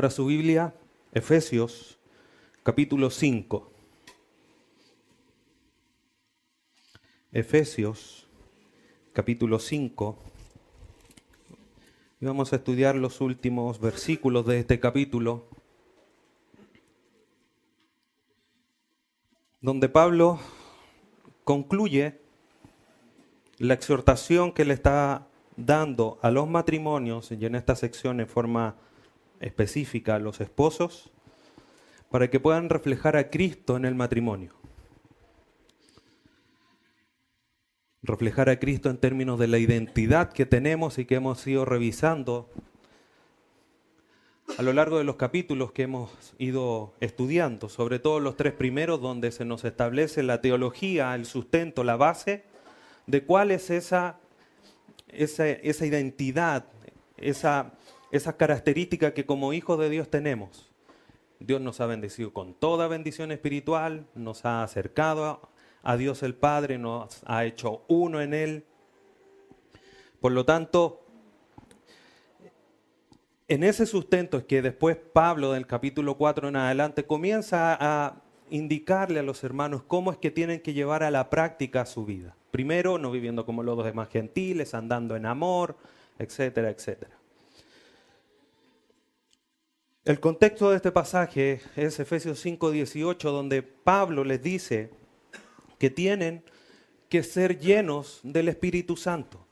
Abra su Biblia, Efesios, capítulo 5. Efesios, capítulo 5. Y vamos a estudiar los últimos versículos de este capítulo, donde Pablo concluye la exhortación que le está dando a los matrimonios, y en esta sección en forma específica a los esposos, para que puedan reflejar a Cristo en el matrimonio. Reflejar a Cristo en términos de la identidad que tenemos y que hemos ido revisando a lo largo de los capítulos que hemos ido estudiando, sobre todo los tres primeros donde se nos establece la teología, el sustento, la base de cuál es esa, esa, esa identidad, esa, esa característica que como hijos de Dios tenemos. Dios nos ha bendecido con toda bendición espiritual, nos ha acercado a Dios el Padre, nos ha hecho uno en Él. Por lo tanto, en ese sustento es que después Pablo del capítulo 4 en adelante comienza a indicarle a los hermanos cómo es que tienen que llevar a la práctica su vida. Primero, no viviendo como los demás gentiles, andando en amor, etcétera, etcétera. El contexto de este pasaje es Efesios 5:18, donde Pablo les dice que tienen que ser llenos del Espíritu Santo.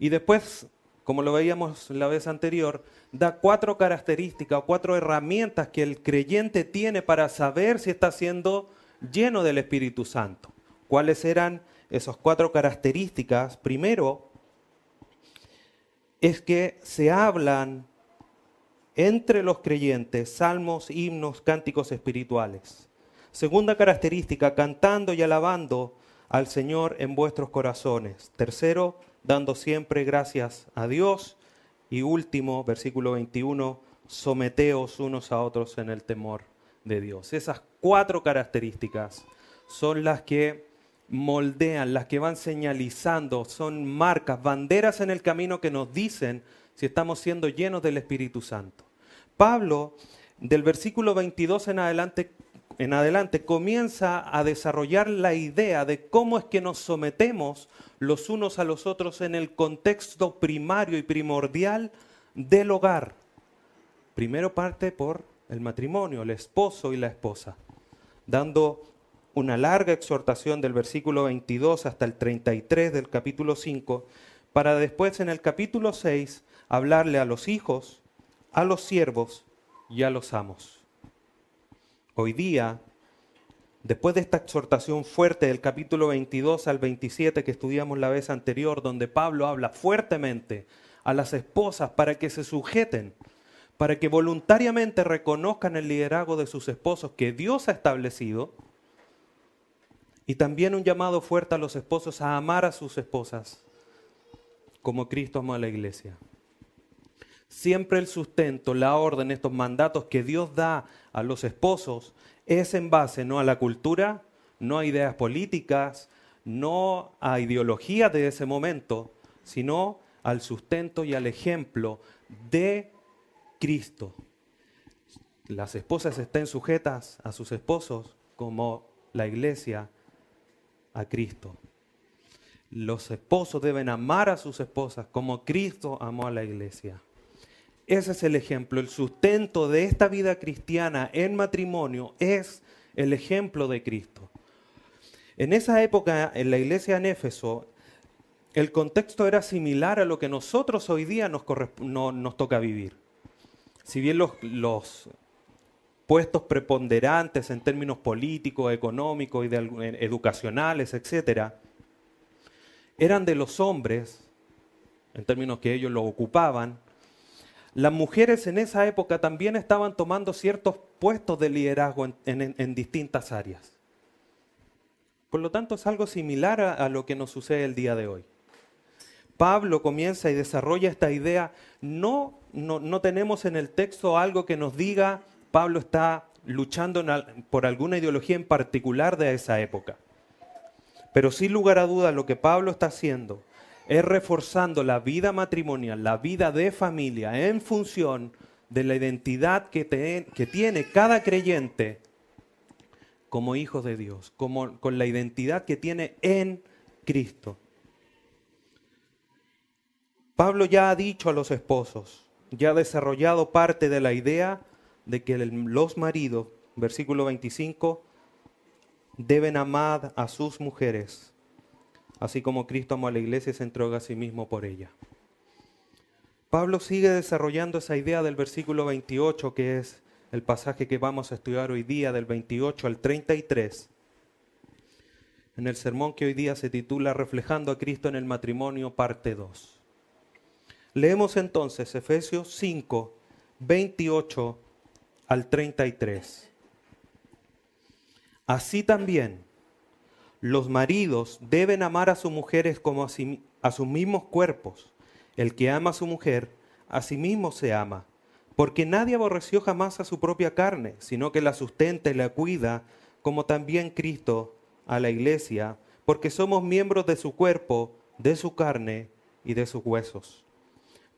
Y después, como lo veíamos la vez anterior, da cuatro características o cuatro herramientas que el creyente tiene para saber si está siendo lleno del Espíritu Santo. ¿Cuáles eran esas cuatro características? Primero, es que se hablan entre los creyentes salmos, himnos, cánticos espirituales. Segunda característica, cantando y alabando al Señor en vuestros corazones. Tercero, dando siempre gracias a Dios. Y último, versículo 21, someteos unos a otros en el temor de Dios. Esas cuatro características son las que moldean, las que van señalizando, son marcas, banderas en el camino que nos dicen si estamos siendo llenos del Espíritu Santo. Pablo, del versículo 22 en adelante, en adelante, comienza a desarrollar la idea de cómo es que nos sometemos los unos a los otros en el contexto primario y primordial del hogar. Primero parte por el matrimonio, el esposo y la esposa, dando una larga exhortación del versículo 22 hasta el 33 del capítulo 5, para después en el capítulo 6 hablarle a los hijos a los siervos y a los amos. Hoy día, después de esta exhortación fuerte del capítulo 22 al 27 que estudiamos la vez anterior, donde Pablo habla fuertemente a las esposas para que se sujeten, para que voluntariamente reconozcan el liderazgo de sus esposos que Dios ha establecido, y también un llamado fuerte a los esposos a amar a sus esposas, como Cristo amó a la iglesia. Siempre el sustento, la orden, estos mandatos que Dios da a los esposos es en base no a la cultura, no a ideas políticas, no a ideologías de ese momento, sino al sustento y al ejemplo de Cristo. Las esposas estén sujetas a sus esposos como la iglesia a Cristo. Los esposos deben amar a sus esposas como Cristo amó a la iglesia. Ese es el ejemplo. El sustento de esta vida cristiana en matrimonio es el ejemplo de Cristo. En esa época, en la iglesia en Éfeso, el contexto era similar a lo que nosotros hoy día nos, toca vivir. Si bien los, los, puestos preponderantes en términos políticos, económicos y educacionales, etc., eran de los hombres, en términos que ellos lo ocupaban, las mujeres en esa época también estaban tomando ciertos puestos de liderazgo en, distintas áreas. Por lo tanto, es algo similar a, lo que nos sucede el día de hoy. Pablo comienza y desarrolla esta idea. No, no, tenemos en el texto algo que nos diga Pablo está luchando por alguna ideología en particular de esa época. Pero sin lugar a dudas lo que Pablo está haciendo es reforzando la vida matrimonial, la vida de familia en función de la identidad que, tiene cada creyente como hijo de Dios, como, con la identidad que tiene en Cristo. Pablo ya ha dicho a los esposos, ya ha desarrollado parte de la idea de que los maridos, versículo 25, deben amar a sus mujeres, así como Cristo amó a la iglesia y se entrega a sí mismo por ella. Pablo sigue desarrollando esa idea del versículo 28, que es el pasaje que vamos a estudiar hoy día, del 28 al 33, en el sermón que hoy día se titula Reflejando a Cristo en el matrimonio, parte 2. Leemos entonces Efesios 5, 28 al 33. Así también, los maridos deben amar a sus mujeres como a, a sus mismos cuerpos. El que ama a su mujer, a sí mismo se ama, porque nadie aborreció jamás a su propia carne, sino que la sustenta y la cuida, como también Cristo a la iglesia, porque somos miembros de su cuerpo, de su carne y de sus huesos.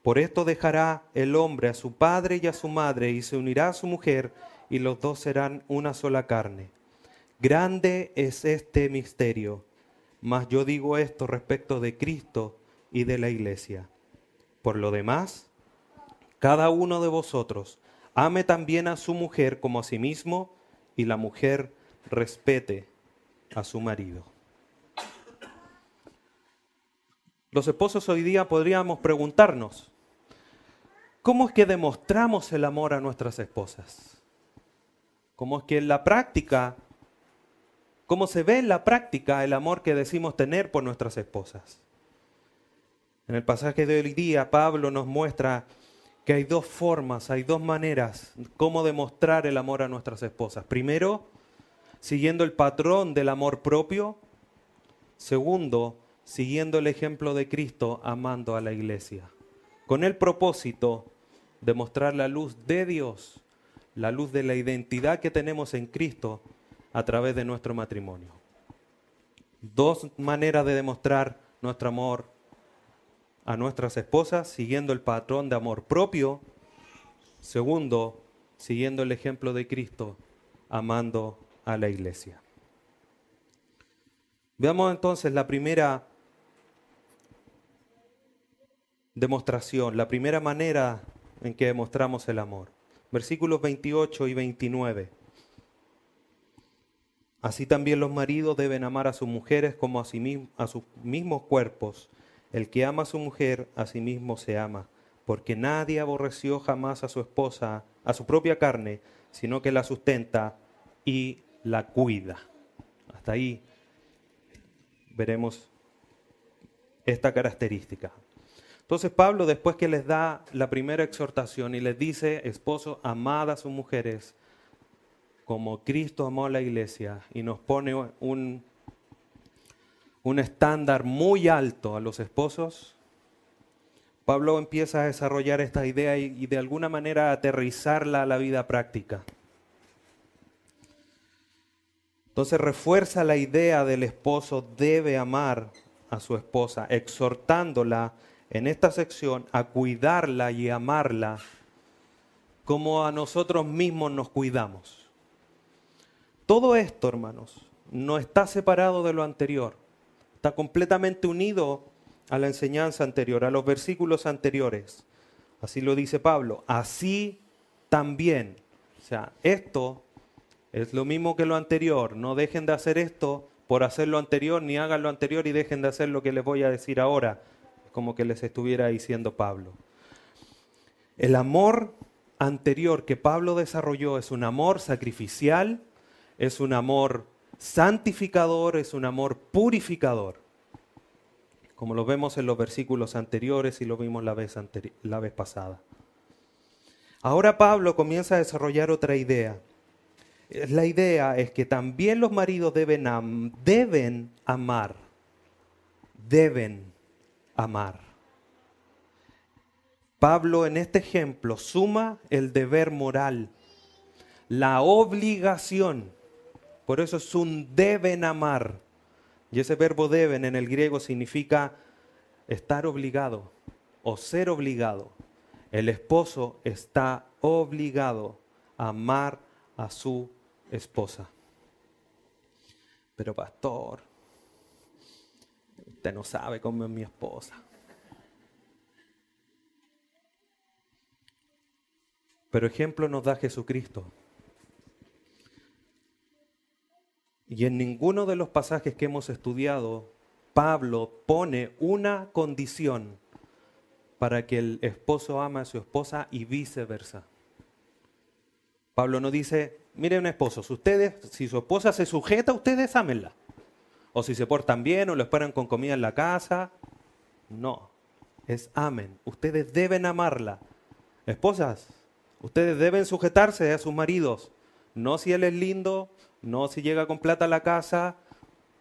Por esto dejará el hombre a su padre y a su madre y se unirá a su mujer y los dos serán una sola carne. Grande es este misterio, mas yo digo esto respecto de Cristo y de la iglesia. Por lo demás, cada uno de vosotros ame también a su mujer como a sí mismo y la mujer respete a su marido. Los esposos hoy día podríamos preguntarnos, ¿cómo es que demostramos el amor a nuestras esposas? ¿Cómo es que en la práctica, cómo se ve en la práctica el amor que decimos tener por nuestras esposas? En el pasaje de hoy día, Pablo nos muestra que hay dos formas, hay dos maneras cómo demostrar el amor a nuestras esposas. Primero, siguiendo el patrón del amor propio. Segundo, siguiendo el ejemplo de Cristo, amando a la iglesia. Con el propósito de mostrar la luz de Dios, la luz de la identidad que tenemos en Cristo a través de nuestro matrimonio. Dos maneras de demostrar nuestro amor a nuestras esposas, siguiendo el patrón de amor propio. Segundo, siguiendo el ejemplo de Cristo, amando a la iglesia. Veamos entonces la primera demostración, la primera manera en que demostramos el amor. Versículos 28 y 29. Así también los maridos deben amar a sus mujeres como a, sí a sus mismos cuerpos. El que ama a su mujer, a sí mismo se ama, porque nadie aborreció jamás a su esposa, a su propia carne, sino que la sustenta y la cuida. Hasta ahí veremos esta característica. Entonces Pablo, después que les da la primera exhortación y les dice, esposo, amad a sus mujeres como Cristo amó a la iglesia y nos pone un, un estándar muy alto a los esposos, Pablo empieza a desarrollar esta idea y, de alguna manera aterrizarla a la vida práctica. Entonces refuerza la idea del esposo debe amar a su esposa, exhortándola en esta sección a cuidarla y amarla como a nosotros mismos nos cuidamos. Todo esto, hermanos, no está separado de lo anterior, está completamente unido a la enseñanza anterior, a los versículos anteriores. Así lo dice Pablo, así también. O sea, esto es lo mismo que lo anterior. No dejen de hacer esto por hacer lo anterior, ni hagan lo anterior y dejen de hacer lo que les voy a decir ahora, como que les estuviera diciendo Pablo. El amor anterior que Pablo desarrolló es un amor sacrificial, es un amor santificador, es un amor purificador, como lo vemos en los versículos anteriores y lo vimos la vez, la vez pasada. Ahora Pablo comienza a desarrollar otra idea la idea es que también los maridos deben, deben amar, deben amar. Pablo en este ejemplo suma el deber moral, la obligación. Por eso es un deben amar. Y ese verbo deben en el griego significa estar obligado o ser obligado. El esposo está obligado a amar a su esposa. Pero pastor, usted no sabe cómo es mi esposa. Pero ejemplo nos da Jesucristo. Y en ninguno de los pasajes que hemos estudiado, Pablo pone una condición para que el esposo ama a su esposa y viceversa. Pablo no dice, miren esposos, ustedes, si su esposa se sujeta, ustedes ámenla. O si se portan bien o lo esperan con comida en la casa. No, es amen. Ustedes deben amarla. Esposas, ustedes deben sujetarse a sus maridos. No si él es lindo, no si llega con plata a la casa.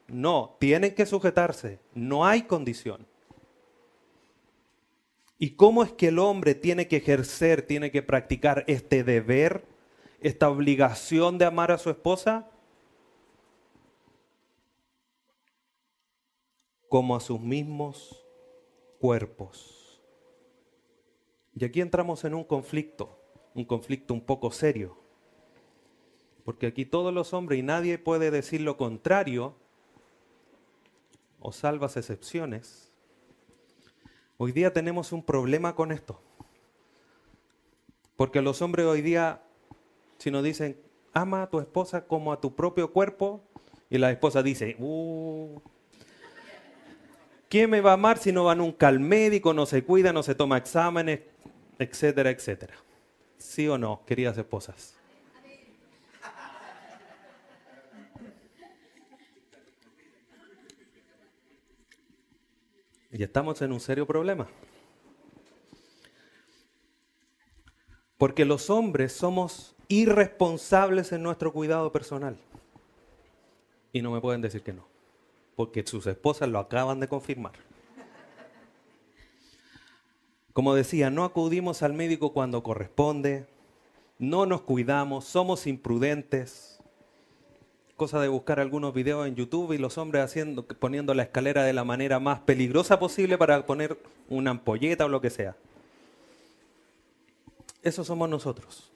No, tienen que sujetarse. No hay condición. ¿Y cómo es que el hombre tiene que ejercer, tiene que practicar este deber, esta obligación de amar a su esposa? Como a sus mismos cuerpos. Y aquí entramos en un conflicto, un conflicto un poco serio. Porque aquí todos los hombres, y nadie puede decir lo contrario, o salvas excepciones, Hoy día tenemos un problema con esto. Porque los hombres hoy día, si nos dicen, ama a tu esposa como a tu propio cuerpo, y la esposa dice, uh, ¿quién me va a amar si no va nunca al médico, no se cuida, no se toma exámenes, etcétera, etcétera? ¿Sí o no, queridas esposas? Y estamos en un serio problema. Porque los hombres somos irresponsables en nuestro cuidado personal. Y no me pueden decir que no. Porque sus esposas lo acaban de confirmar. Como decía, no acudimos al médico cuando corresponde, no nos cuidamos, somos imprudentes, cosa de buscar algunos videos en YouTube y los hombres haciendo, poniendo la escalera de la manera más peligrosa posible para poner una ampolleta o lo que sea. Eso somos nosotros.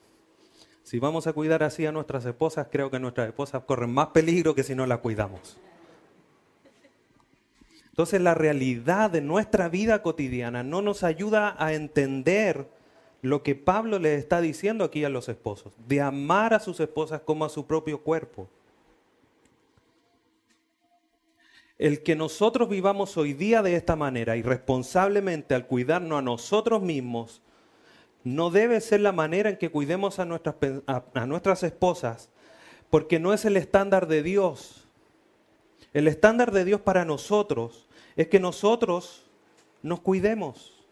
Si vamos a cuidar así a nuestras esposas, creo que nuestras esposas corren más peligro que si no las cuidamos. Entonces la realidad de nuestra vida cotidiana no nos ayuda a entender lo que Pablo le está diciendo aquí a los esposos, de amar a sus esposas como a su propio cuerpo. El que nosotros vivamos hoy día de esta manera, irresponsablemente al cuidarnos a nosotros mismos, no debe ser la manera en que cuidemos a nuestras, a, nuestras esposas, porque no es el estándar de Dios. El estándar de Dios para nosotros es que nosotros nos cuidemos.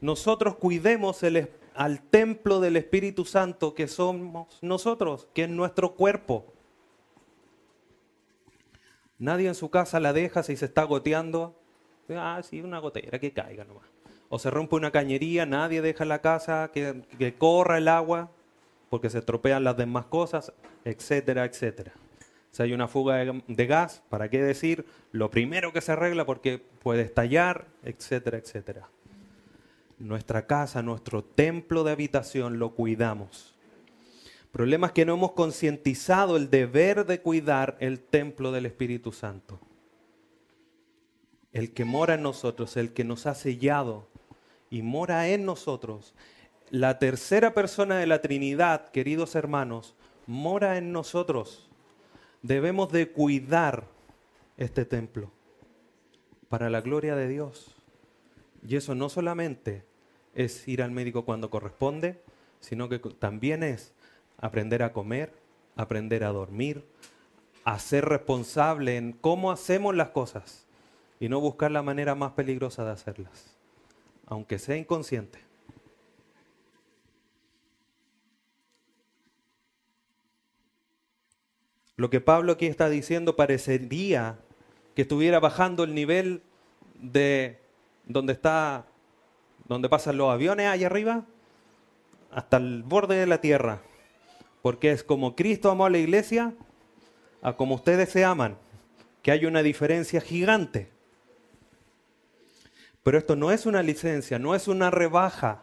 Nosotros cuidemos el, al templo del Espíritu Santo que somos nosotros, que es nuestro cuerpo. Nadie en su casa la deja si se está goteando. Ah, sí, una gotera, que caiga nomás. O se rompe una cañería, nadie deja la casa que, que corra el agua porque se estropean las demás cosas, etcétera, etcétera. Si hay una fuga de, de, gas, ¿para qué decir? Lo primero que se arregla porque puede estallar, etcétera, etcétera. Nuestra casa, nuestro templo de habitación lo cuidamos. Problemas que no hemos concientizado el deber de cuidar el templo del Espíritu Santo. El que mora en nosotros, el que nos ha sellado y mora en nosotros. La tercera persona de la Trinidad, queridos hermanos, mora en nosotros. Debemos de cuidar este templo para la gloria de Dios. Y eso no solamente es ir al médico cuando corresponde, sino que también es aprender a comer, aprender a dormir, a ser responsable en cómo hacemos las cosas y no buscar la manera más peligrosa de hacerlas, aunque sea inconsciente. Lo que Pablo aquí está diciendo parecería que estuviera bajando el nivel de donde está donde pasan los aviones allá arriba hasta el borde de la tierra. Porque es como Cristo amó a la iglesia, a como ustedes se aman, que hay una diferencia gigante. Pero esto no es una licencia, no es una rebaja.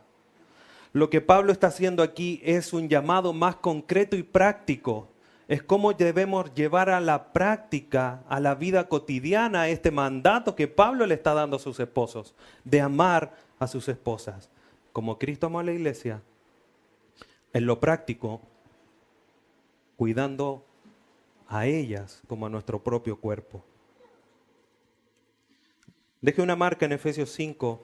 Lo que Pablo está haciendo aquí es un llamado más concreto y práctico. Es cómo debemos llevar a la práctica, a la vida cotidiana, este mandato que Pablo le está dando a sus esposos, de amar a sus esposas. Como Cristo amó a la iglesia, en lo práctico, cuidando a ellas como a nuestro propio cuerpo. Deje una marca en Efesios 5.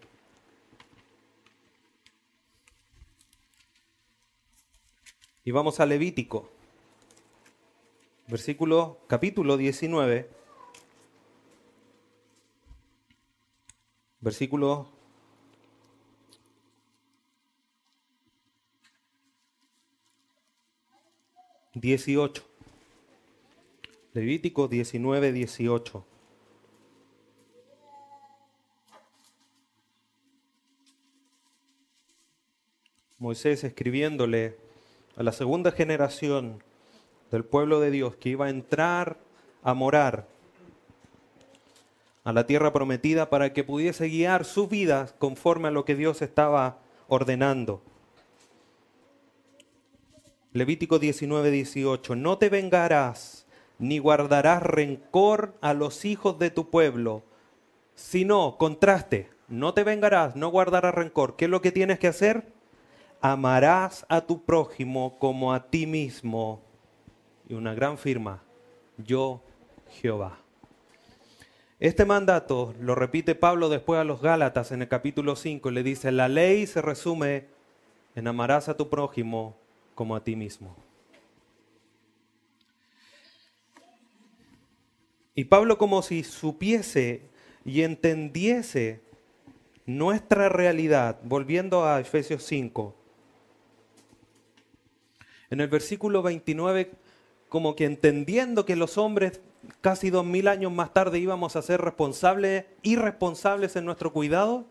Y vamos a Levítico, versículo, capítulo 19, versículo 18. Levítico 19, 18. Moisés escribiéndole a la segunda generación del pueblo de Dios que iba a entrar a morar a la tierra prometida para que pudiese guiar sus vidas conforme a lo que Dios estaba ordenando. Levítico 19, 18. No te vengarás ni guardarás rencor a los hijos de tu pueblo, sino, contraste, no te vengarás, no guardarás rencor. ¿Qué es lo que tienes que hacer? Amarás a tu prójimo como a ti mismo. Y una gran firma, yo Jehová. Este mandato lo repite Pablo después a los Gálatas en el capítulo 5 y le dice, la ley se resume en amarás a tu prójimo como a ti mismo. Y Pablo como si supiese y entendiese nuestra realidad, volviendo a Efesios 5, en el versículo 29, como que entendiendo que los hombres casi dos mil años más tarde íbamos a ser responsables, irresponsables en nuestro cuidado,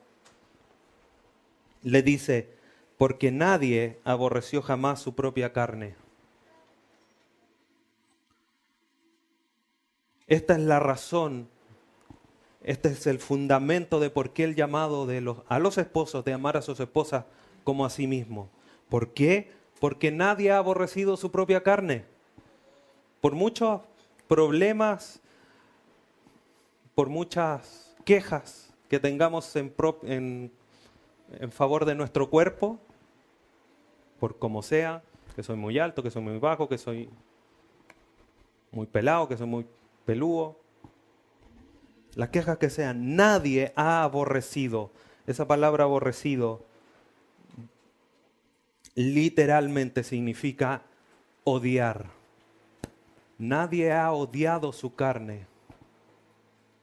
le dice, porque nadie aborreció jamás su propia carne. Esta es la razón, este es el fundamento de por qué el llamado de los, a los esposos de amar a sus esposas como a sí mismo. ¿Por qué? Porque nadie ha aborrecido su propia carne. Por muchos problemas, por muchas quejas que tengamos en, en, en favor de nuestro cuerpo, por como sea, que soy muy alto, que soy muy bajo, que soy muy pelado, que soy muy peludo. Las quejas que sean, nadie ha aborrecido. Esa palabra aborrecido literalmente significa odiar. Nadie ha odiado su carne.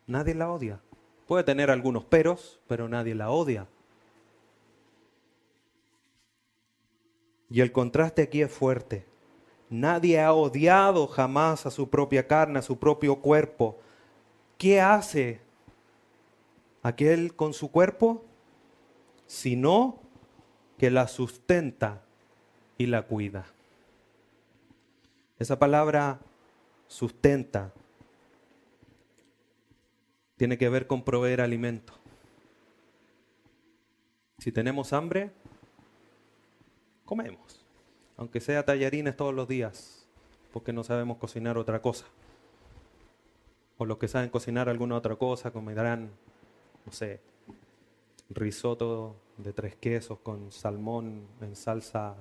Nadie la odia. Puede tener algunos peros, pero nadie la odia. Y el contraste aquí es fuerte. Nadie ha odiado jamás a su propia carne, a su propio cuerpo. ¿Qué hace aquel con su cuerpo? Sino que la sustenta y la cuida. Esa palabra sustenta tiene que ver con proveer alimento. Si tenemos hambre, comemos, aunque sea tallarines todos los días, porque no sabemos cocinar otra cosa. O los que saben cocinar alguna otra cosa comerán, no sé, risotto de tres quesos con salmón en salsa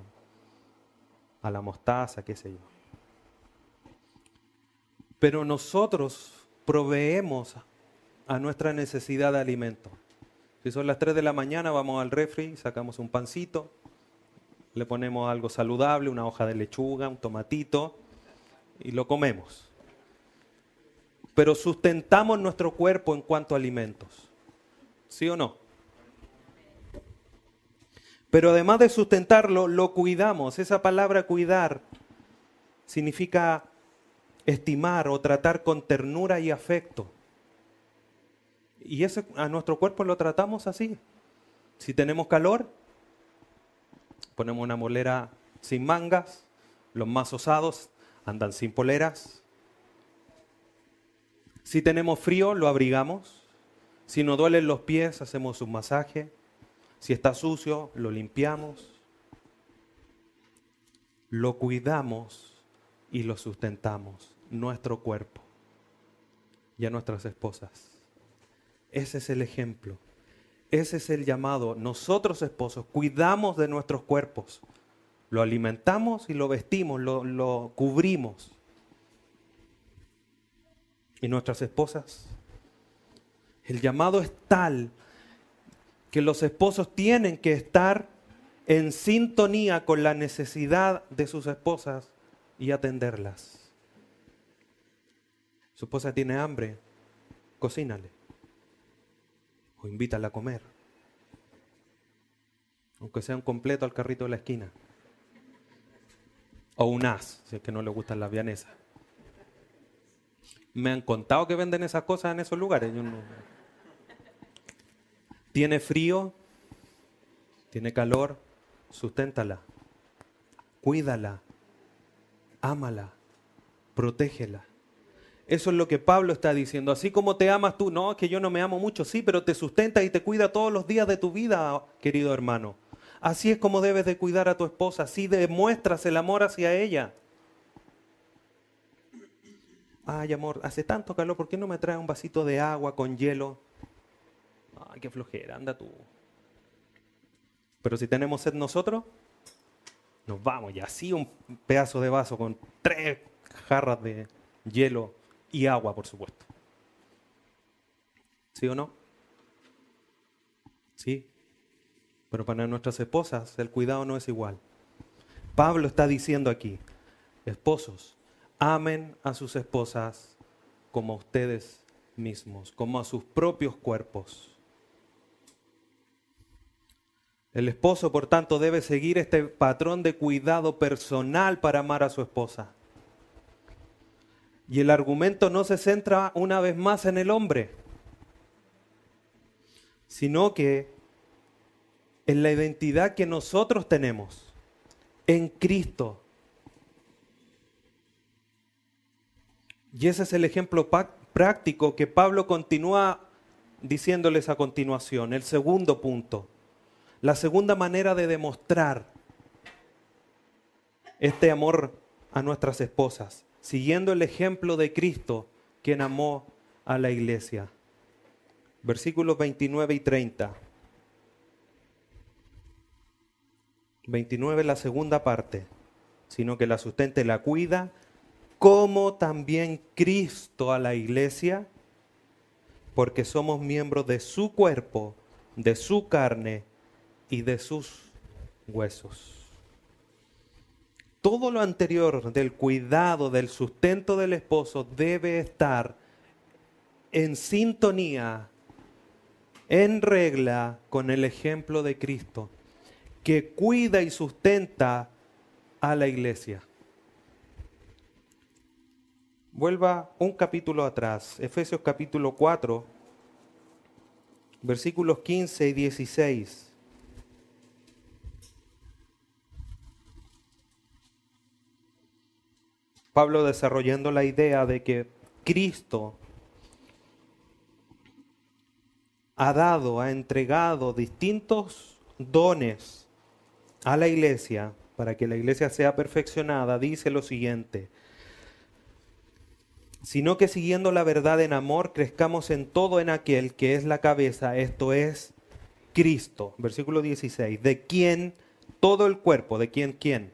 a la mostaza, qué sé yo. Pero nosotros proveemos a nuestra necesidad de alimento. Si son las 3 de la mañana, vamos al refri, sacamos un pancito, le ponemos algo saludable, una hoja de lechuga, un tomatito, y lo comemos. Pero sustentamos nuestro cuerpo en cuanto a alimentos. ¿Sí o no? Pero además de sustentarlo, lo cuidamos. Esa palabra cuidar significa estimar o tratar con ternura y afecto. Y ese, a nuestro cuerpo lo tratamos así. Si tenemos calor, ponemos una molera sin mangas, los más osados andan sin poleras. Si tenemos frío, lo abrigamos. Si nos duelen los pies, hacemos un masaje. Si está sucio, lo limpiamos. lo cuidamos y lo sustentamos, nuestro cuerpo y a nuestras esposas. Ese es el ejemplo. Ese es el llamado. Nosotros esposos cuidamos de nuestros cuerpos. Lo alimentamos y lo vestimos, lo, lo cubrimos. ¿Y nuestras esposas? El llamado es tal que los esposos tienen que estar en sintonía con la necesidad de sus esposas y atenderlas. Su esposa tiene hambre, cocínale o invítala a comer, aunque sea un completo al carrito de la esquina o un as, si es que no le gustan las vianesas. Me han contado que venden esas cosas en esos lugares. Tiene frío, tiene calor, susténtala, cuídala, ámala, protégela. Eso es lo que Pablo está diciendo. Así como te amas tú, no, es que yo no me amo mucho, sí, pero te sustenta y te cuida todos los días de tu vida, querido hermano. Así es como debes de cuidar a tu esposa, así demuestras el amor hacia ella. Ay, amor, hace tanto calor, ¿por qué no me traes un vasito de agua con hielo? Ay, qué flojera, anda tú. Pero si tenemos sed nosotros, nos vamos y así un pedazo de vaso con tres jarras de hielo y agua, por supuesto. ¿Sí o no? Sí. Pero para nuestras esposas el cuidado no es igual. Pablo está diciendo aquí, esposos, amen a sus esposas como a ustedes mismos, como a sus propios cuerpos. El esposo, por tanto, debe seguir este patrón de cuidado personal para amar a su esposa. Y el argumento no se centra una vez más en el hombre, sino que en la identidad que nosotros tenemos en Cristo. Y ese es el ejemplo práctico que Pablo continúa diciéndoles a continuación, el segundo punto. La segunda manera de demostrar este amor a nuestras esposas siguiendo el ejemplo de Cristo, quien amó a la iglesia. Versículos 29 y 30. 29 la segunda parte, sino que la sustente, la cuida, como también Cristo a la iglesia, porque somos miembros de su cuerpo, de su carne y de sus huesos todo lo anterior del cuidado, del sustento del esposo debe estar en sintonía, en regla con el ejemplo de Cristo, que cuida y sustenta a la iglesia. Vuelva un capítulo atrás, Efesios capítulo 4, versículos 15 y 16. Pablo desarrollando la idea de que Cristo ha dado, ha entregado distintos dones a la iglesia para que la iglesia sea perfeccionada, dice lo siguiente, sino que siguiendo la verdad en amor, crezcamos en todo en aquel que es la cabeza, esto es Cristo, versículo 16, de quien todo el cuerpo, de quien quién,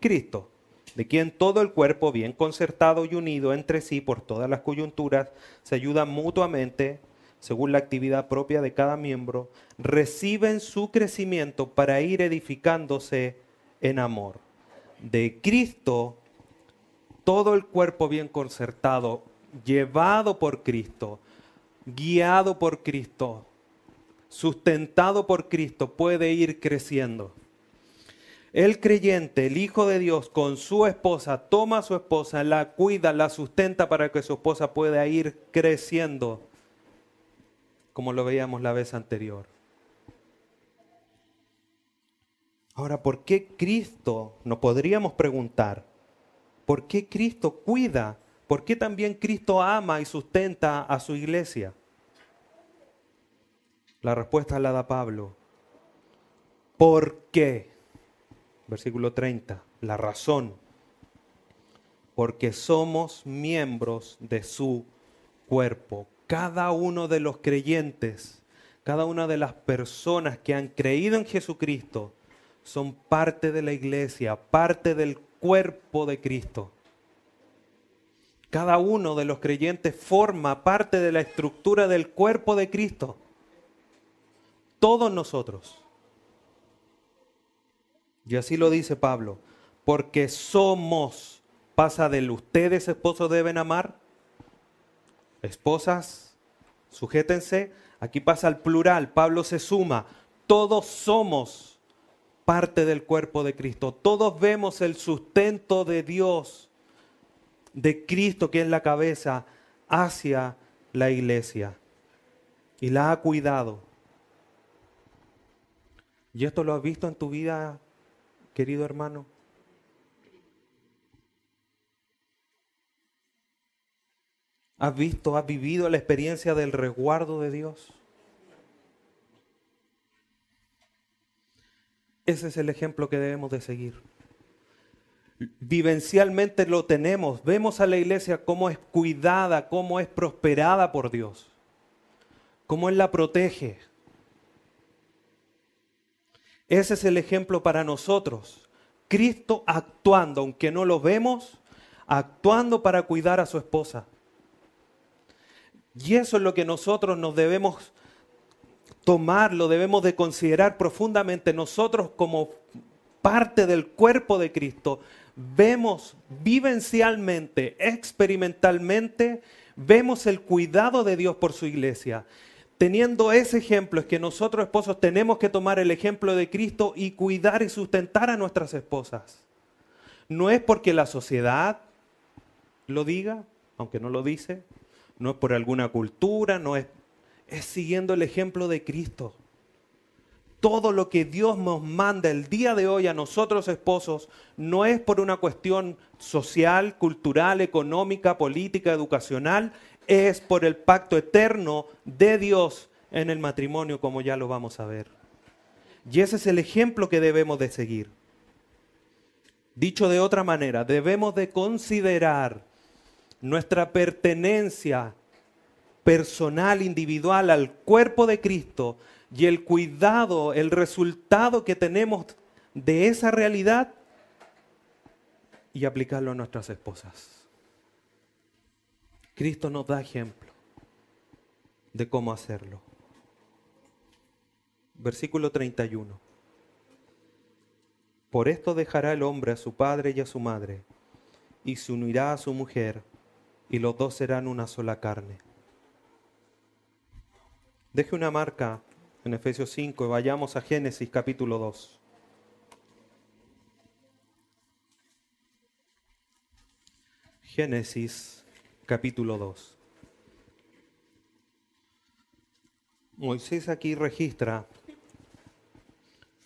Cristo de quien todo el cuerpo, bien concertado y unido entre sí por todas las coyunturas, se ayuda mutuamente, según la actividad propia de cada miembro, reciben su crecimiento para ir edificándose en amor. De Cristo, todo el cuerpo bien concertado, llevado por Cristo, guiado por Cristo, sustentado por Cristo, puede ir creciendo. El creyente, el Hijo de Dios, con su esposa, toma a su esposa, la cuida, la sustenta para que su esposa pueda ir creciendo, como lo veíamos la vez anterior. Ahora, ¿por qué Cristo, nos podríamos preguntar, por qué Cristo cuida? ¿Por qué también Cristo ama y sustenta a su iglesia? La respuesta la da Pablo. ¿Por qué? Versículo 30, la razón, porque somos miembros de su cuerpo. Cada uno de los creyentes, cada una de las personas que han creído en Jesucristo, son parte de la iglesia, parte del cuerpo de Cristo. Cada uno de los creyentes forma parte de la estructura del cuerpo de Cristo. Todos nosotros. Y así lo dice Pablo, porque somos, pasa del ustedes esposos deben amar, esposas, sujétense, aquí pasa al plural, Pablo se suma, todos somos parte del cuerpo de Cristo, todos vemos el sustento de Dios, de Cristo que es la cabeza, hacia la iglesia. Y la ha cuidado. ¿Y esto lo has visto en tu vida querido hermano? ¿Has visto, has vivido la experiencia del resguardo de Dios? Ese es el ejemplo que debemos de seguir. Vivencialmente lo tenemos. Vemos a la iglesia cómo es cuidada, cómo es prosperada por Dios, cómo Él la protege, ese es el ejemplo para nosotros. Cristo actuando, aunque no lo vemos, actuando para cuidar a su esposa. Y eso es lo que nosotros nos debemos tomar, lo debemos de considerar profundamente. Nosotros como parte del cuerpo de Cristo, vemos vivencialmente, experimentalmente, vemos el cuidado de Dios por su iglesia teniendo ese ejemplo, es que nosotros esposos tenemos que tomar el ejemplo de Cristo y cuidar y sustentar a nuestras esposas. No es porque la sociedad lo diga, aunque no lo dice, no es por alguna cultura, no es, es siguiendo el ejemplo de Cristo. Todo lo que Dios nos manda el día de hoy a nosotros esposos no es por una cuestión social, cultural, económica, política, educacional, es por el pacto eterno de Dios en el matrimonio, como ya lo vamos a ver. Y ese es el ejemplo que debemos de seguir. Dicho de otra manera, debemos de considerar nuestra pertenencia personal, individual al cuerpo de Cristo y el cuidado, el resultado que tenemos de esa realidad y aplicarlo a nuestras esposas. Cristo nos da ejemplo de cómo hacerlo. Versículo 31. Por esto dejará el hombre a su padre y a su madre, y se unirá a su mujer, y los dos serán una sola carne. Deje una marca en Efesios 5 y vayamos a Génesis capítulo 2. Génesis capítulo 2. Moisés aquí registra,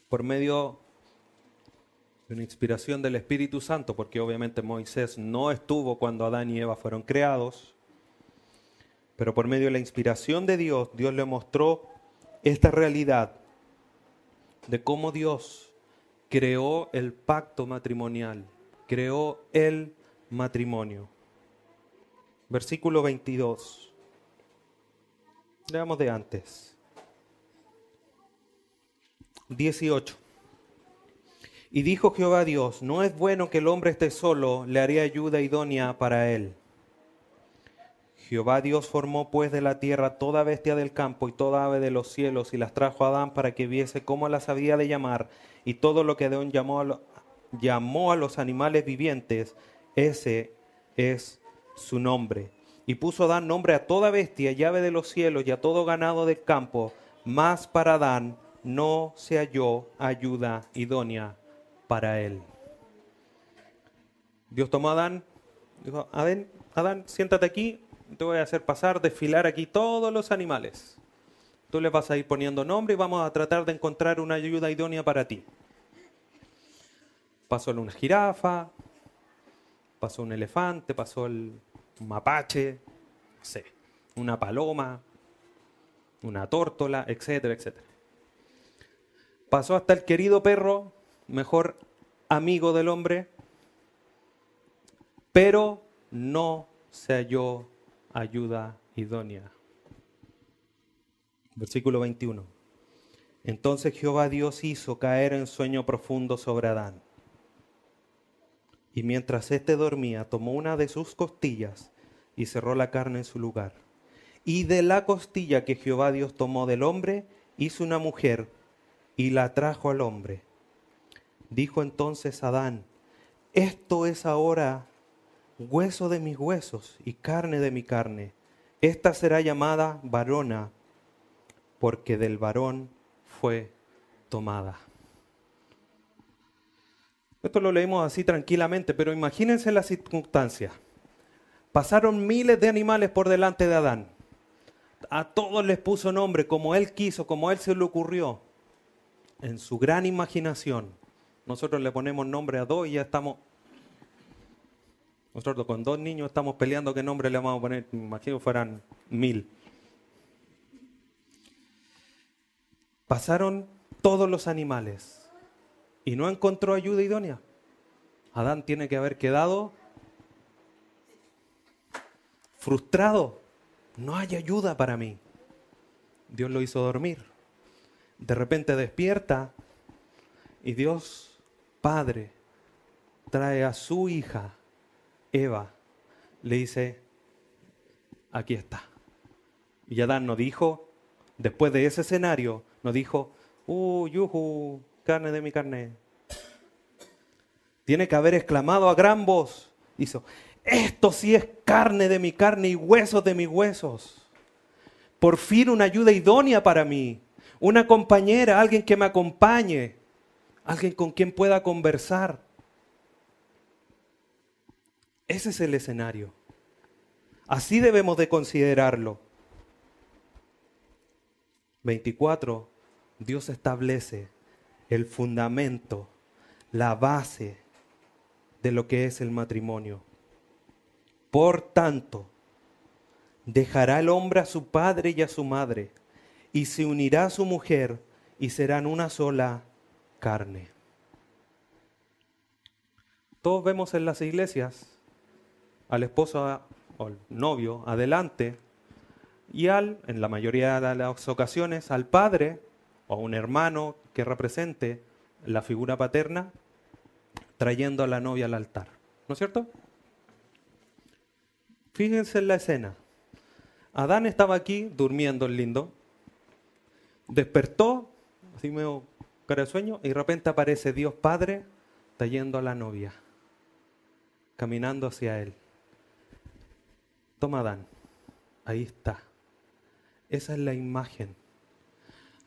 por medio de una inspiración del Espíritu Santo, porque obviamente Moisés no estuvo cuando Adán y Eva fueron creados, pero por medio de la inspiración de Dios, Dios le mostró esta realidad de cómo Dios creó el pacto matrimonial, creó el matrimonio versículo 22. Leamos de antes. 18. Y dijo Jehová Dios, no es bueno que el hombre esté solo, le haré ayuda idónea para él. Jehová Dios formó pues de la tierra toda bestia del campo y toda ave de los cielos y las trajo a Adán para que viese cómo las había de llamar y todo lo que Adán llamó a, llamó a los animales vivientes, ese es su nombre. Y puso Adán nombre a toda bestia, llave de los cielos y a todo ganado del campo, mas para Adán no se halló ayuda idónea para él. Dios tomó a Adán, dijo, Adán, Adán, siéntate aquí, te voy a hacer pasar, desfilar aquí todos los animales. Tú les vas a ir poniendo nombre y vamos a tratar de encontrar una ayuda idónea para ti. Pasó una jirafa, pasó un elefante, pasó el un mapache, no sé, una paloma, una tórtola, etcétera, etcétera. Pasó hasta el querido perro, mejor amigo del hombre, pero no se halló ayuda idónea. Versículo 21. Entonces Jehová Dios hizo caer en sueño profundo sobre Adán. Y mientras éste dormía, tomó una de sus costillas y cerró la carne en su lugar. Y de la costilla que Jehová Dios tomó del hombre, hizo una mujer y la trajo al hombre. Dijo entonces Adán, esto es ahora hueso de mis huesos y carne de mi carne. Esta será llamada varona, porque del varón fue tomada. Esto lo leemos así tranquilamente, pero imagínense la circunstancia. Pasaron miles de animales por delante de Adán. A todos les puso nombre como él quiso, como él se le ocurrió. En su gran imaginación. Nosotros le ponemos nombre a dos y ya estamos nosotros con dos niños estamos peleando qué nombre le vamos a poner. Imagino fueran mil. Pasaron todos los animales y no encontró ayuda idónea. Adán tiene que haber quedado frustrado. No hay ayuda para mí. Dios lo hizo dormir. De repente despierta y Dios, Padre, trae a su hija Eva le dice, aquí está. Y Adán no dijo, después de ese escenario, no dijo, uh, yuhu, carne de mi carne. Tiene que haber exclamado a gran voz, hizo, esto sí es carne de mi carne y huesos de mis huesos. Por fin una ayuda idónea para mí, una compañera, alguien que me acompañe, alguien con quien pueda conversar. Ese es el escenario. Así debemos de considerarlo. 24. Dios establece el fundamento, la base de lo que es el matrimonio. Por tanto, dejará el hombre a su padre y a su madre, y se unirá a su mujer, y serán una sola carne. Todos vemos en las iglesias al esposo o al novio adelante y al, en la mayoría de las ocasiones, al padre o a un hermano que represente la figura paterna trayendo a la novia al altar. ¿No es cierto? Fíjense en la escena. Adán estaba aquí durmiendo el lindo. Despertó, así medio cara de sueño, y de repente aparece Dios Padre trayendo a la novia, caminando hacia él. Toma Adán. Ahí está. Esa es la imagen.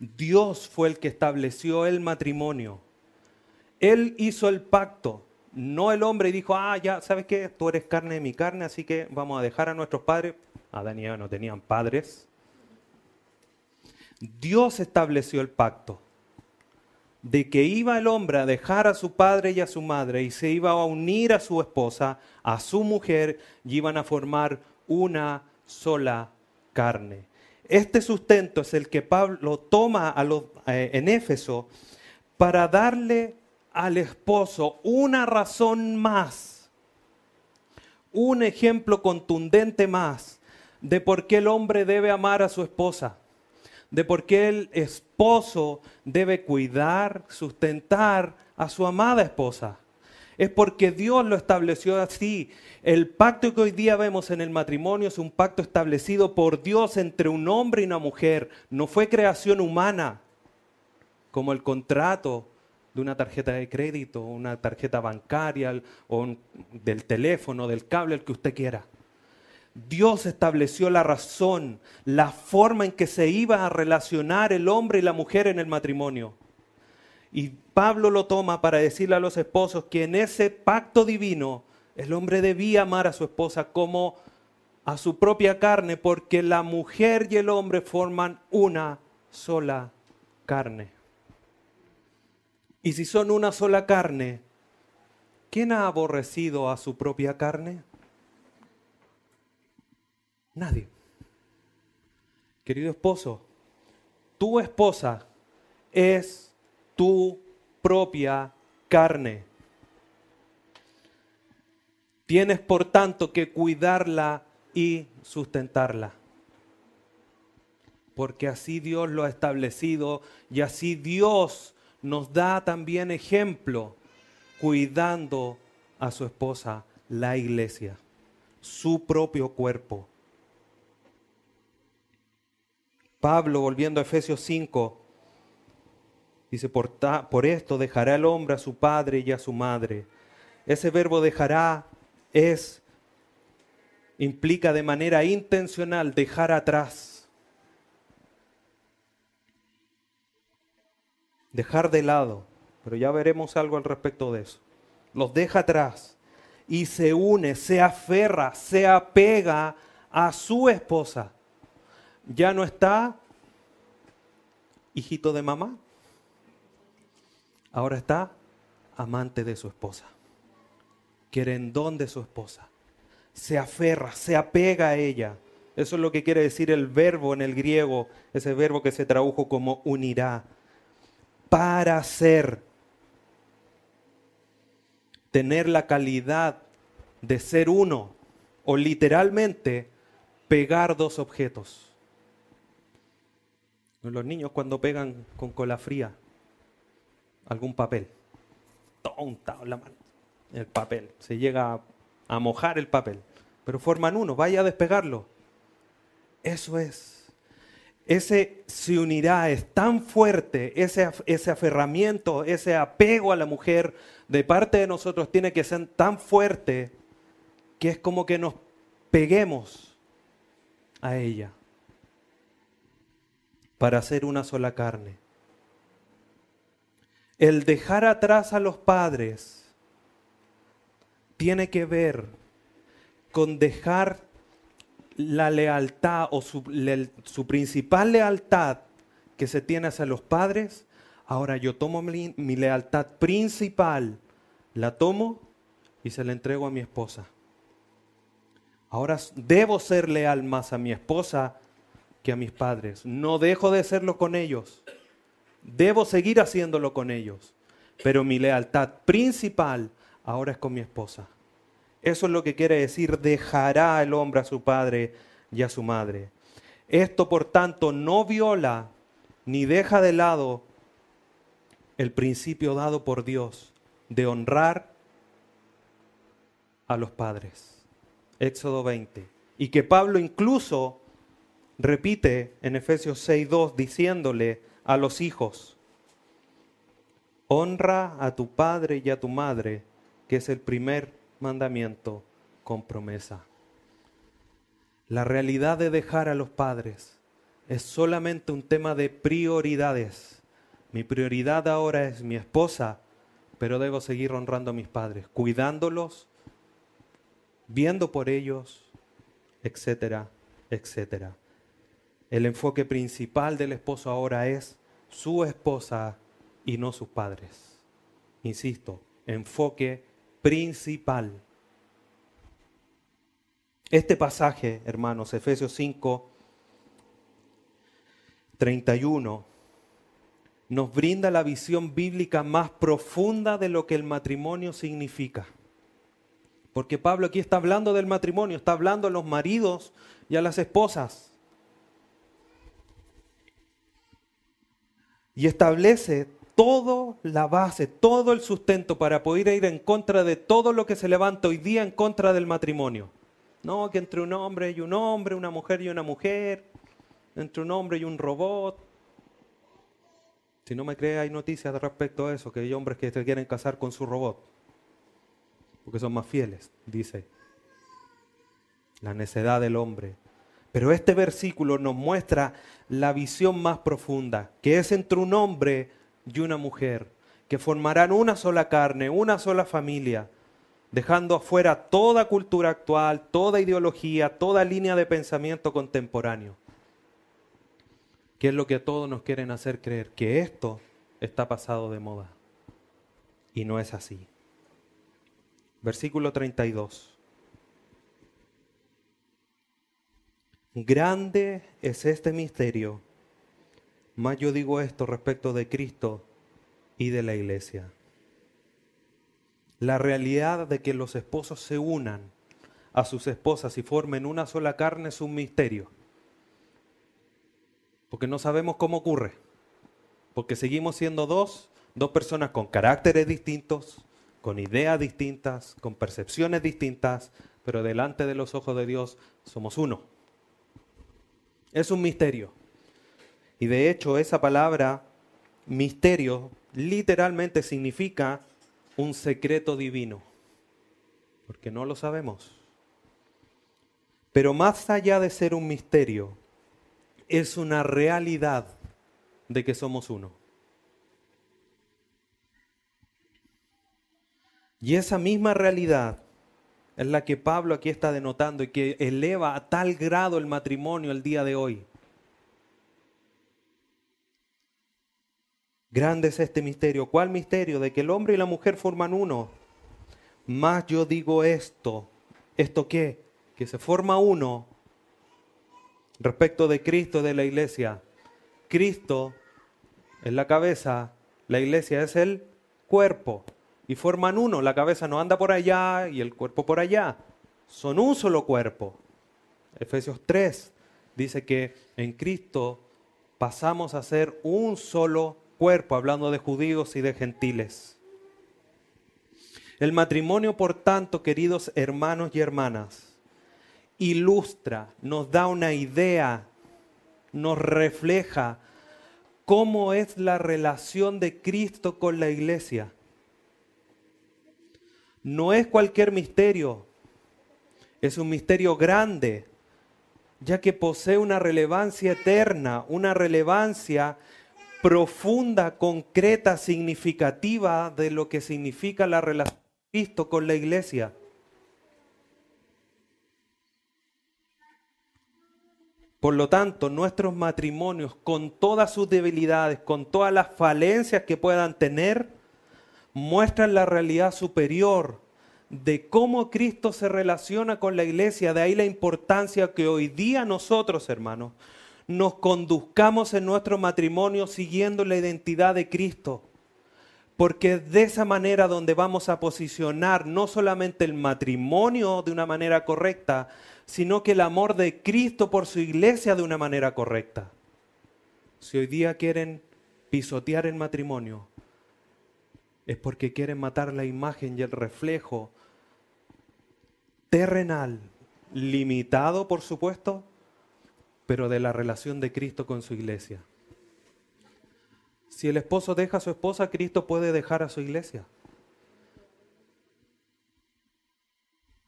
Dios fue el que estableció el matrimonio. Él hizo el pacto, no el hombre y dijo, ah, ya, ¿sabes qué? Tú eres carne de mi carne, así que vamos a dejar a nuestros padres. Adán y Eva no tenían padres. Dios estableció el pacto de que iba el hombre a dejar a su padre y a su madre y se iba a unir a su esposa, a su mujer, y iban a formar una sola carne. Este sustento es el que Pablo toma eh, en Éfeso para darle al esposo una razón más, un ejemplo contundente más de por qué el hombre debe amar a su esposa, de por qué el esposo debe cuidar, sustentar a su amada esposa es porque Dios lo estableció así. El pacto que hoy día vemos en el matrimonio es un pacto establecido por Dios entre un hombre y una mujer. No fue creación humana, como el contrato de una tarjeta de crédito, una tarjeta bancaria o del teléfono, del cable, el que usted quiera. Dios estableció la razón, la forma en que se iba a relacionar el hombre y la mujer en el matrimonio. Y Pablo lo toma para decirle a los esposos que en ese pacto divino el hombre debía amar a su esposa como a su propia carne, porque la mujer y el hombre forman una sola carne. Y si son una sola carne, ¿quién ha aborrecido a su propia carne? Nadie. Querido esposo, tu esposa es tu propia carne. Tienes por tanto que cuidarla y sustentarla. Porque así Dios lo ha establecido y así Dios nos da también ejemplo cuidando a su esposa, la iglesia, su propio cuerpo. Pablo, volviendo a Efesios 5, dice, por, por esto dejará el hombre a su padre y a su madre. Ese verbo dejará es, implica de manera intencional dejar atrás. Dejar de lado, pero ya veremos algo al respecto de eso. Los deja atrás y se une, se aferra, se apega a su esposa ya no está hijito de mamá, ahora está amante de su esposa, querendón de su esposa, se aferra, se apega a ella. Eso es lo que quiere decir el verbo en el griego, ese verbo que se tradujo como unirá, para ser, tener la calidad de ser uno, o literalmente pegar dos objetos. Los niños cuando pegan con cola fría algún papel, tonta la mano, el papel, se llega a, mojar el papel, pero forman uno, vaya a despegarlo. Eso es. Ese se unirá, es tan fuerte, ese, ese aferramiento, ese apego a la mujer de parte de nosotros tiene que ser tan fuerte que es como que nos peguemos a ella para hacer una sola carne. El dejar atrás a los padres tiene que ver con dejar la lealtad o su, principal lealtad que se tiene hacia los padres. Ahora yo tomo mi, mi lealtad principal, la tomo y se la entrego a mi esposa. Ahora debo ser leal más a mi esposa que a mis padres. No dejo de serlo con ellos. Debo seguir haciéndolo con ellos. Pero mi lealtad principal ahora es con mi esposa. Eso es lo que quiere decir dejará el hombre a su padre y a su madre. Esto, por tanto, no viola ni deja de lado el principio dado por Dios de honrar a los padres. Éxodo 20. Y que Pablo incluso repite en Efesios 6.2 diciéndole a los hijos, honra a tu padre y a tu madre, que es el primer mandamiento con promesa. La realidad de dejar a los padres es solamente un tema de prioridades. Mi prioridad ahora es mi esposa, pero debo seguir honrando a mis padres, cuidándolos, viendo por ellos, etcétera, etcétera. El enfoque principal del esposo ahora es su esposa y no sus padres. Insisto, enfoque principal. Este pasaje, hermanos, Efesios 5, 31, nos brinda la visión bíblica más profunda de lo que el matrimonio significa. Porque Pablo aquí está hablando del matrimonio, está hablando a los maridos y a las esposas. Y establece toda la base, todo el sustento para poder ir en contra de todo lo que se levanta hoy día en contra del matrimonio. No, que entre un hombre y un hombre, una mujer y una mujer, entre un hombre y un robot. Si no me cree, hay noticias respecto a eso, que hay hombres que se quieren casar con su robot, porque son más fieles, dice. La necedad del hombre. Pero este versículo nos muestra la visión más profunda, que es entre un hombre y una mujer, que formarán una sola carne, una sola familia, dejando afuera toda cultura actual, toda ideología, toda línea de pensamiento contemporáneo. ¿Qué es lo que todos nos quieren hacer creer? Que esto está pasado de moda. Y no es así. Versículo 32. Grande es este misterio, mas yo digo esto respecto de Cristo y de la iglesia. La realidad de que los esposos se unan a sus esposas y formen una sola carne es un misterio. Porque no sabemos cómo ocurre. Porque seguimos siendo dos, dos personas con caracteres distintos, con ideas distintas, con percepciones distintas, pero delante de los ojos de Dios somos uno. Es un misterio. Y de hecho esa palabra misterio literalmente significa un secreto divino, porque no lo sabemos. Pero más allá de ser un misterio, es una realidad de que somos uno. Y esa misma realidad es la que Pablo aquí está denotando y que eleva a tal grado el matrimonio el día de hoy. Grande es este misterio. ¿Cuál misterio? De que el hombre y la mujer forman uno. Más yo digo esto. ¿Esto qué? Que se forma uno respecto de Cristo y de la iglesia. Cristo es la cabeza, la iglesia es el cuerpo. Y forman uno. La cabeza no anda por allá y el cuerpo por allá. Son un solo cuerpo. Efesios 3 dice que en Cristo pasamos a ser un solo cuerpo, hablando de judíos y de gentiles. El matrimonio, por tanto, queridos hermanos y hermanas, ilustra, nos da una idea, nos refleja cómo es la relación de Cristo con la iglesia. No es cualquier misterio, es un misterio grande, ya que posee una relevancia eterna, una relevancia profunda, concreta, significativa de lo que significa la relación de Cristo con la iglesia. Por lo tanto, nuestros matrimonios, con todas sus debilidades, con todas las falencias que puedan tener, muestran la realidad superior de cómo Cristo se relaciona con la iglesia. De ahí la importancia que hoy día nosotros, hermanos, nos conduzcamos en nuestro matrimonio siguiendo la identidad de Cristo. Porque de esa manera donde vamos a posicionar no solamente el matrimonio de una manera correcta, sino que el amor de Cristo por su iglesia de una manera correcta. Si hoy día quieren pisotear el matrimonio, es porque quieren matar la imagen y el reflejo terrenal, limitado por supuesto, pero de la relación de Cristo con su iglesia. Si el esposo deja a su esposa, Cristo puede dejar a su iglesia.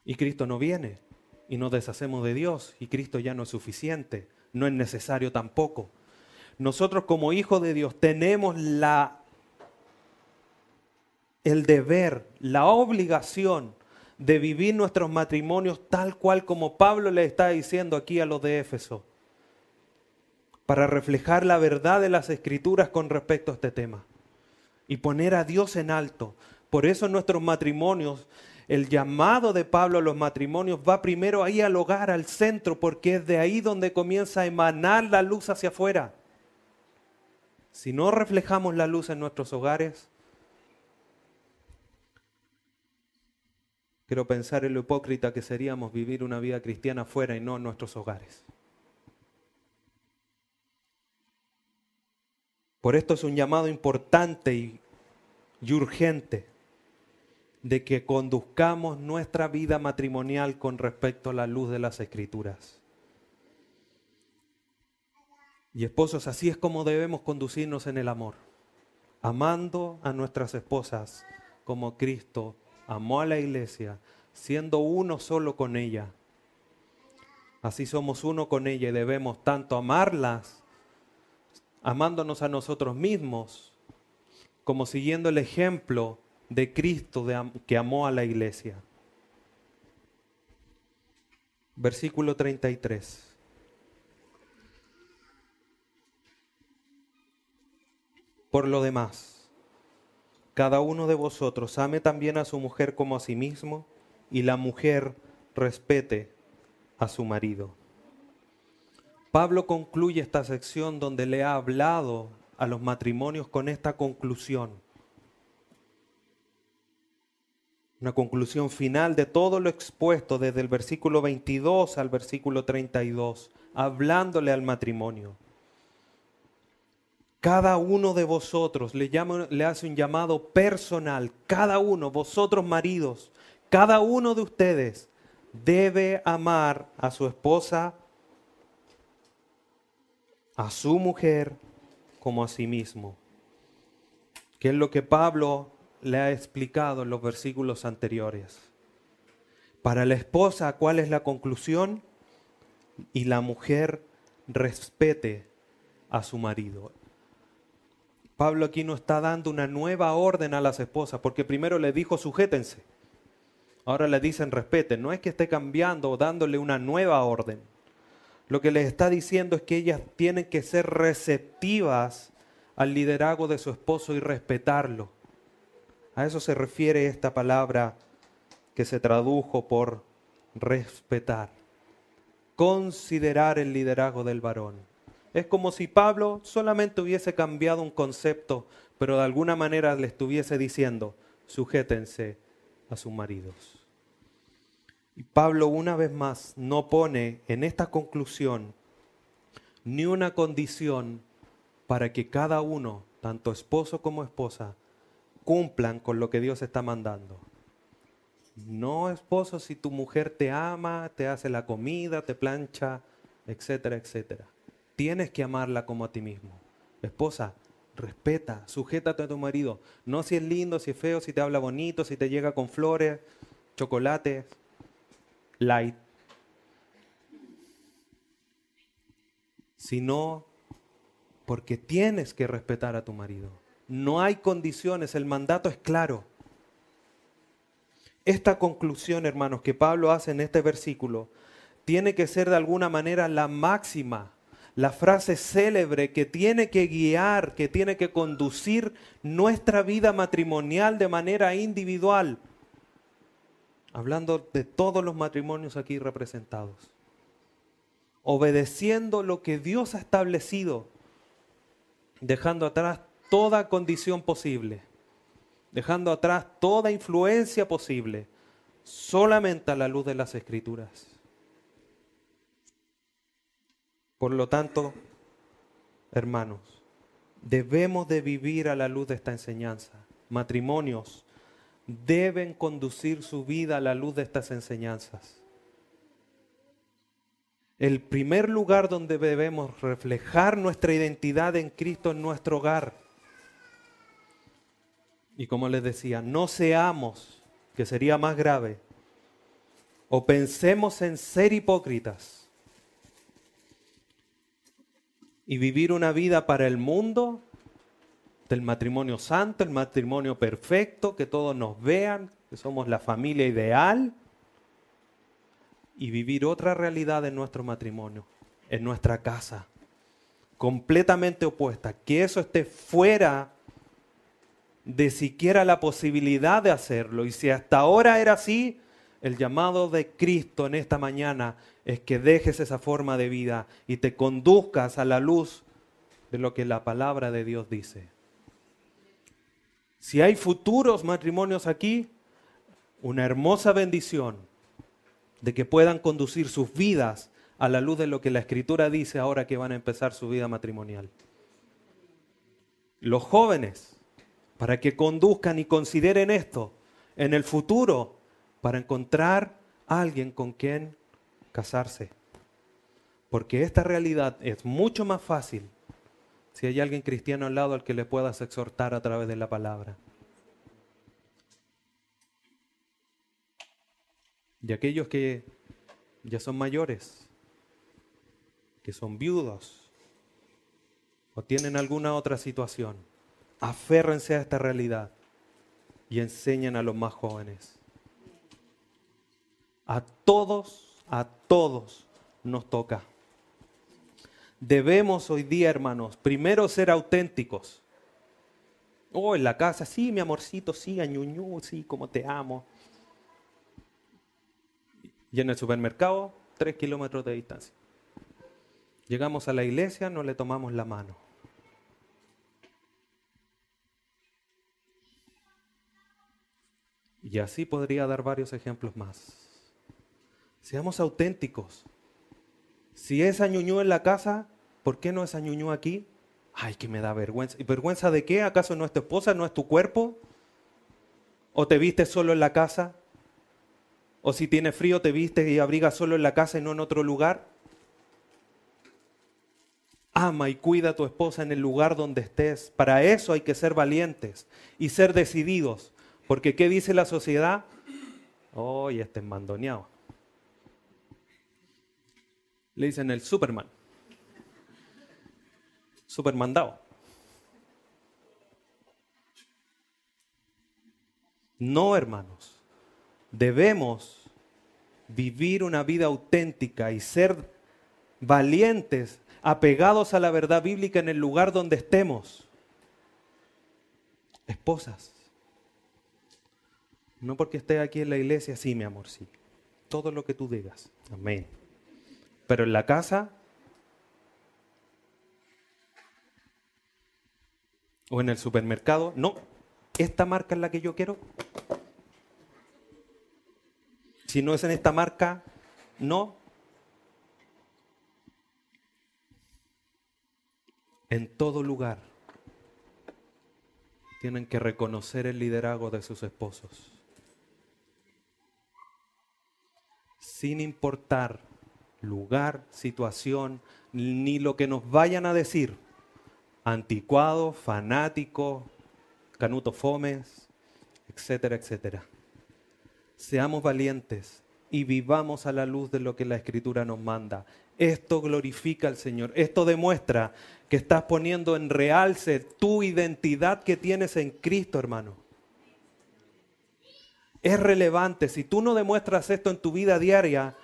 Y Cristo no viene y nos deshacemos de Dios y Cristo ya no es suficiente, no es necesario tampoco. Nosotros como hijos de Dios tenemos la el deber, la obligación de vivir nuestros matrimonios tal cual como Pablo le está diciendo aquí a los de Éfeso para reflejar la verdad de las escrituras con respecto a este tema y poner a Dios en alto. Por eso nuestros matrimonios, el llamado de Pablo a los matrimonios va primero ahí al hogar, al centro, porque es de ahí donde comienza a emanar la luz hacia afuera. Si no reflejamos la luz en nuestros hogares, quiero pensar en lo hipócrita que seríamos vivir una vida cristiana afuera y no en nuestros hogares. Por esto es un llamado importante y, urgente de que conduzcamos nuestra vida matrimonial con respecto a la luz de las escrituras. Y esposos, así es como debemos conducirnos en el amor, amando a nuestras esposas como Cristo amó a la iglesia, siendo uno solo con ella. Así somos uno con ella y debemos tanto amarlas amándonos a nosotros mismos, como siguiendo el ejemplo de Cristo que amó a la iglesia. Versículo 33. Por lo demás, cada uno de vosotros ame también a su mujer como a sí mismo y la mujer respete a su marido. Pablo concluye esta sección donde le ha hablado a los matrimonios con esta conclusión. una conclusión final de todo lo expuesto desde el versículo 22 al versículo 32, hablándole al matrimonio. Cada uno de vosotros le, hace un llamado personal, cada uno, vosotros maridos, cada uno de ustedes debe amar a su esposa, a su mujer, como a sí mismo. Que es lo que Pablo le ha explicado en los versículos anteriores. Para la esposa, ¿cuál es la conclusión? Y la mujer respete a su marido. Pablo aquí no está dando una nueva orden a las esposas, porque primero le dijo sujétense. Ahora le dicen respeten. No es que esté cambiando o dándole una nueva orden. Lo que les está diciendo es que ellas tienen que ser receptivas al liderazgo de su esposo y respetarlo. A eso se refiere esta palabra que se tradujo por respetar. Considerar el liderazgo del varón. Es como si Pablo solamente hubiese cambiado un concepto, pero de alguna manera le estuviese diciendo, sujétense a sus maridos. Y Pablo una vez más no pone en esta conclusión ni una condición para que cada uno, tanto esposo como esposa, cumplan con lo que Dios está mandando. No, esposo, si tu mujer te ama, te hace la comida, te plancha, etcétera, etcétera. Tienes que amarla como a ti mismo. Esposa, respeta, sujétate a tu marido. No si es lindo, si es feo, si te habla bonito, si te llega con flores, chocolate, light. Sino porque tienes que respetar a tu marido. No hay condiciones, el mandato es claro. Esta conclusión, hermanos, que Pablo hace en este versículo, tiene que ser de alguna manera la máxima, la frase célebre que tiene que guiar, que tiene que conducir nuestra vida matrimonial de manera individual. Hablando de todos los matrimonios aquí representados. Obedeciendo lo que Dios ha establecido, dejando atrás toda condición posible, dejando atrás toda influencia posible, solamente a la luz de las escrituras. Por lo tanto, hermanos, debemos de vivir a la luz de esta enseñanza. Matrimonios deben conducir su vida a la luz de estas enseñanzas. El primer lugar donde debemos reflejar nuestra identidad en Cristo en nuestro hogar y como les decía, no seamos, que sería más grave, o pensemos en ser hipócritas y vivir una vida para el mundo del matrimonio santo, el matrimonio perfecto, que todos nos vean, que somos la familia ideal, y vivir otra realidad en nuestro matrimonio, en nuestra casa, completamente opuesta, que eso esté fuera de siquiera la posibilidad de hacerlo. Y si hasta ahora era así, el llamado de Cristo en esta mañana es que dejes esa forma de vida y te conduzcas a la luz de lo que la palabra de Dios dice. Si hay futuros matrimonios aquí, una hermosa bendición de que puedan conducir sus vidas a la luz de lo que la Escritura dice ahora que van a empezar su vida matrimonial. Los jóvenes, para que conduzcan y consideren esto en el futuro, para encontrar a alguien con quien casarse. Porque esta realidad es mucho más fácil si hay alguien cristiano al lado al que le puedas exhortar a través de la palabra. Y aquellos que ya son mayores, que son viudos o tienen alguna otra situación, aférrense a esta realidad y enseñen a los más jóvenes. A todos, a todos nos toca. Debemos hoy día, hermanos, primero ser auténticos. Oh, en la casa, sí, mi amorcito, sí, añuñú, sí, como te amo. Y en el supermercado, tres kilómetros de distancia. Llegamos a la iglesia, no le tomamos la mano. Y así podría dar varios ejemplos más. Seamos auténticos. Si es añuñú en la casa, ¿por qué no es añuñú aquí? Ay, que me da vergüenza. ¿Y vergüenza de qué? ¿Acaso no es tu esposa, no es tu cuerpo? ¿O te vistes solo en la casa? ¿O si tiene frío te vistes y abrigas solo en la casa y no en otro lugar? Ama y cuida a tu esposa en el lugar donde estés. Para eso hay que ser valientes y ser decididos. Porque ¿qué dice la sociedad? Oh, y este es mandoneado. Le dicen el Superman. Supermandado. No, hermanos. Debemos vivir una vida auténtica y ser valientes, apegados a la verdad bíblica en el lugar donde estemos. Esposas. No porque esté aquí en la iglesia, sí, mi amor, sí. Todo lo que tú digas. Amén. Pero en la casa o en el supermercado, no. Esta marca es la que yo quiero. Si no es en esta marca, no. En todo lugar tienen que reconocer el liderazgo de sus esposos. Sin importar lugar, situación, ni lo que nos vayan a decir. Anticuado, fanático, canuto fomes, etcétera, etcétera. Seamos valientes y vivamos a la luz de lo que la Escritura nos manda. Esto glorifica al Señor. Esto demuestra que estás poniendo en realce tu identidad que tienes en Cristo, hermano. Es relevante. Si tú no demuestras esto en tu vida diaria,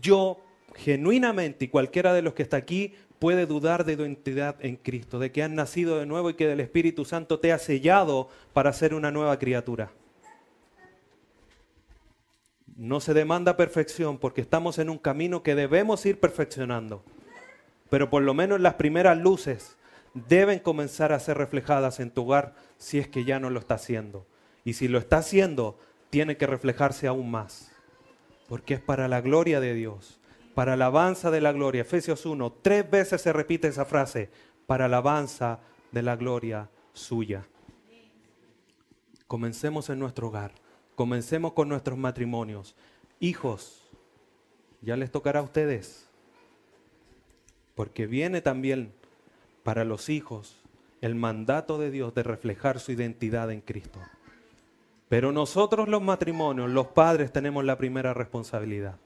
yo genuinamente, y cualquiera de los que está aquí puede dudar de identidad en Cristo, de que has nacido de nuevo y que el Espíritu Santo te ha sellado para ser una nueva criatura. No se demanda perfección porque estamos en un camino que debemos ir perfeccionando, pero por lo menos las primeras luces deben comenzar a ser reflejadas en tu hogar si es que ya no lo está haciendo. Y si lo está haciendo, tiene que reflejarse aún más, porque es para la gloria de Dios para alabanza de la gloria. Efesios 1, tres veces se repite esa frase, para alabanza de la gloria suya. Comencemos en nuestro hogar, comencemos con nuestros matrimonios. Hijos, ya les tocará a ustedes, porque viene también para los hijos el mandato de Dios de reflejar su identidad en Cristo. Pero nosotros los matrimonios, los padres, tenemos la primera responsabilidad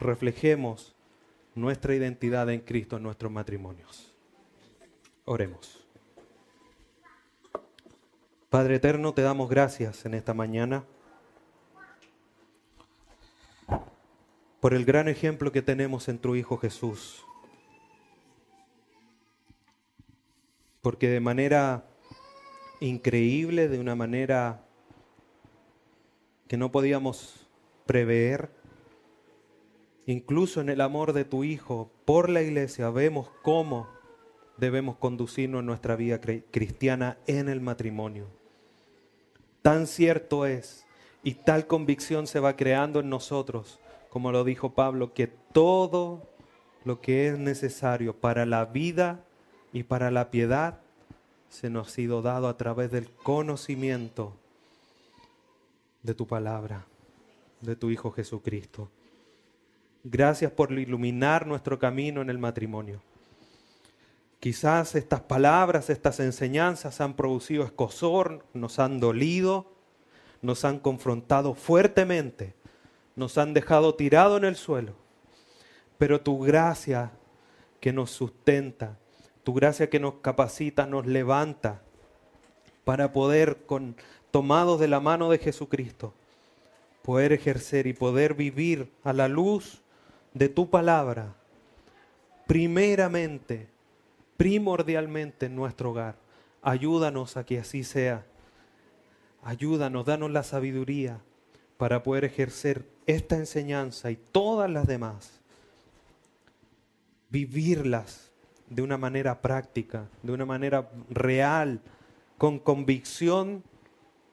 reflejemos nuestra identidad en Cristo en nuestros matrimonios. Oremos. Padre Eterno, te damos gracias en esta mañana por el gran ejemplo que tenemos en tu Hijo Jesús. Porque de manera increíble, de una manera que no podíamos prever, Incluso en el amor de tu Hijo por la iglesia vemos cómo debemos conducirnos nuestra vida cristiana en el matrimonio. Tan cierto es y tal convicción se va creando en nosotros, como lo dijo Pablo, que todo lo que es necesario para la vida y para la piedad se nos ha sido dado a través del conocimiento de tu palabra, de tu Hijo Jesucristo. Gracias por iluminar nuestro camino en el matrimonio. Quizás estas palabras, estas enseñanzas han producido escosor, nos han dolido, nos han confrontado fuertemente, nos han dejado tirado en el suelo. Pero tu gracia que nos sustenta, tu gracia que nos capacita, nos levanta para poder, con, tomados de la mano de Jesucristo, poder ejercer y poder vivir a la luz de tu palabra, primeramente, primordialmente en nuestro hogar. Ayúdanos a que así sea. Ayúdanos, danos la sabiduría para poder ejercer esta enseñanza y todas las demás. Vivirlas de una manera práctica, de una manera real, con convicción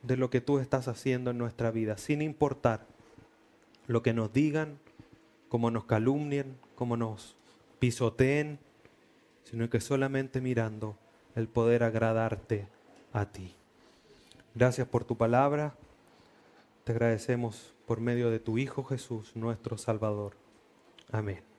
de lo que tú estás haciendo en nuestra vida, sin importar lo que nos digan, cómo nos calumnien, cómo nos pisoteen, sino que solamente mirando el poder agradarte a ti. Gracias por tu palabra. Te agradecemos por medio de tu Hijo Jesús, nuestro Salvador. Amén.